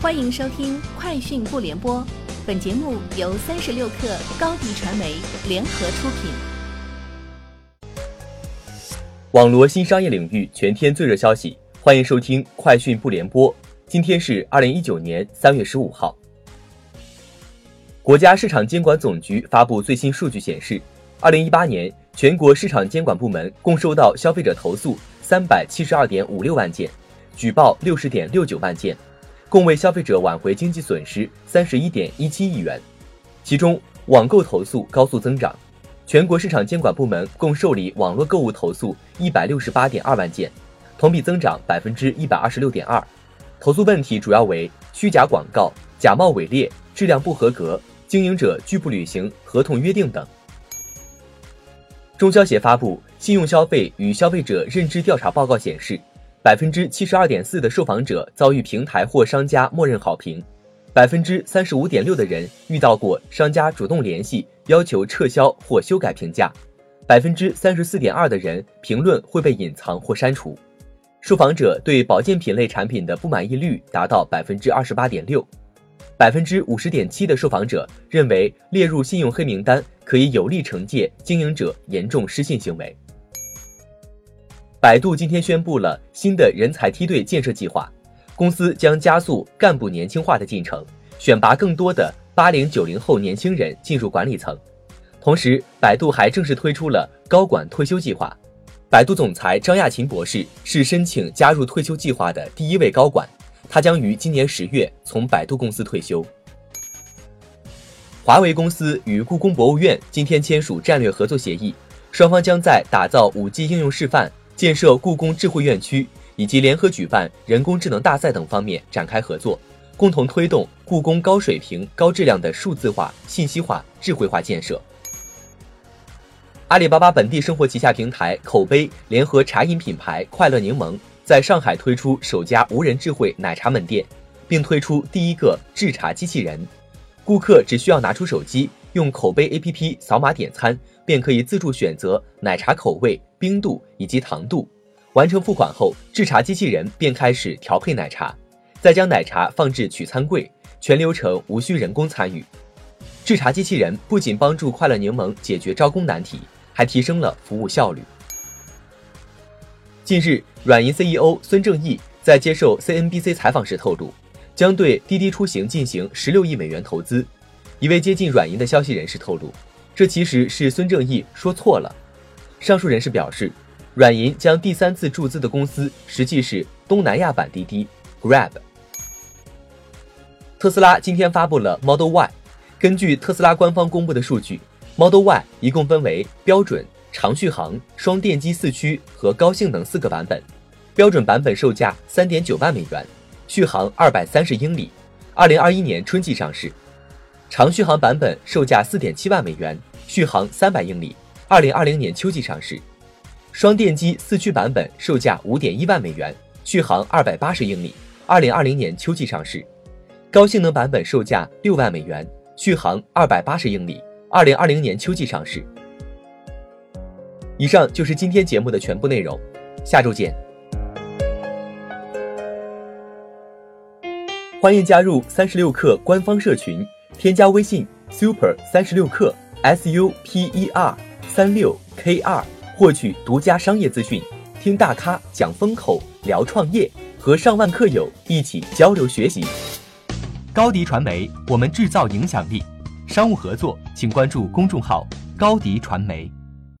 欢迎收听《快讯不联播》，本节目由三十六克高低传媒联合出品。网罗新商业领域全天最热消息，欢迎收听《快讯不联播》。今天是二零一九年三月十五号。国家市场监管总局发布最新数据显示，二零一八年全国市场监管部门共收到消费者投诉三百七十二点五六万件，举报六十点六九万件。共为消费者挽回经济损失三十一点一七亿元，其中网购投诉高速增长，全国市场监管部门共受理网络购物投诉一百六十八点二万件，同比增长百分之一百二十六点二。投诉问题主要为虚假广告、假冒伪劣、质量不合格、经营者拒不履行合同约定等。中消协发布信用消费与消费者认知调查报告显示。百分之七十二点四的受访者遭遇平台或商家默认好评，百分之三十五点六的人遇到过商家主动联系要求撤销或修改评价，百分之三十四点二的人评论会被隐藏或删除。受访者对保健品类产品的不满意率达到百分之二十八点六，百分之五十点七的受访者认为列入信用黑名单可以有力惩戒经营者严重失信行为。百度今天宣布了新的人才梯队建设计划，公司将加速干部年轻化的进程，选拔更多的八零九零后年轻人进入管理层。同时，百度还正式推出了高管退休计划。百度总裁张亚勤博士是申请加入退休计划的第一位高管，他将于今年十月从百度公司退休。华为公司与故宫博物院今天签署战略合作协议，双方将在打造五 G 应用示范。建设故宫智慧院区以及联合举办人工智能大赛等方面展开合作，共同推动故宫高水平、高质量的数字化、信息化、智慧化建设。阿里巴巴本地生活旗下平台口碑联合茶饮品牌快乐柠檬在上海推出首家无人智慧奶茶门店，并推出第一个制茶机器人，顾客只需要拿出手机，用口碑 APP 扫码点餐。便可以自助选择奶茶口味、冰度以及糖度，完成付款后，制茶机器人便开始调配奶茶，再将奶茶放置取餐柜，全流程无需人工参与。制茶机器人不仅帮助快乐柠檬解决招工难题，还提升了服务效率。近日，软银 CEO 孙正义在接受 CNBC 采访时透露，将对滴滴出行进行十六亿美元投资。一位接近软银的消息人士透露。这其实是孙正义说错了。上述人士表示，软银将第三次注资的公司实际是东南亚版滴滴 Grab。特斯拉今天发布了 Model Y。根据特斯拉官方公布的数据，Model Y 一共分为标准、长续航、双电机四驱和高性能四个版本。标准版本售价三点九万美元，续航二百三十英里，二零二一年春季上市。长续航版本售价四点七万美元，续航三百英里，二零二零年秋季上市。双电机四驱版本售价五点一万美元，续航二百八十英里，二零二零年秋季上市。高性能版本售价六万美元，续航二百八十英里，二零二零年秋季上市。以上就是今天节目的全部内容，下周见。欢迎加入三十六氪官方社群。添加微信 super 三十六克 s u p e r 三六 k 二，获取独家商业资讯，听大咖讲风口，聊创业，和上万客友一起交流学习。高迪传媒，我们制造影响力。商务合作，请关注公众号高迪传媒。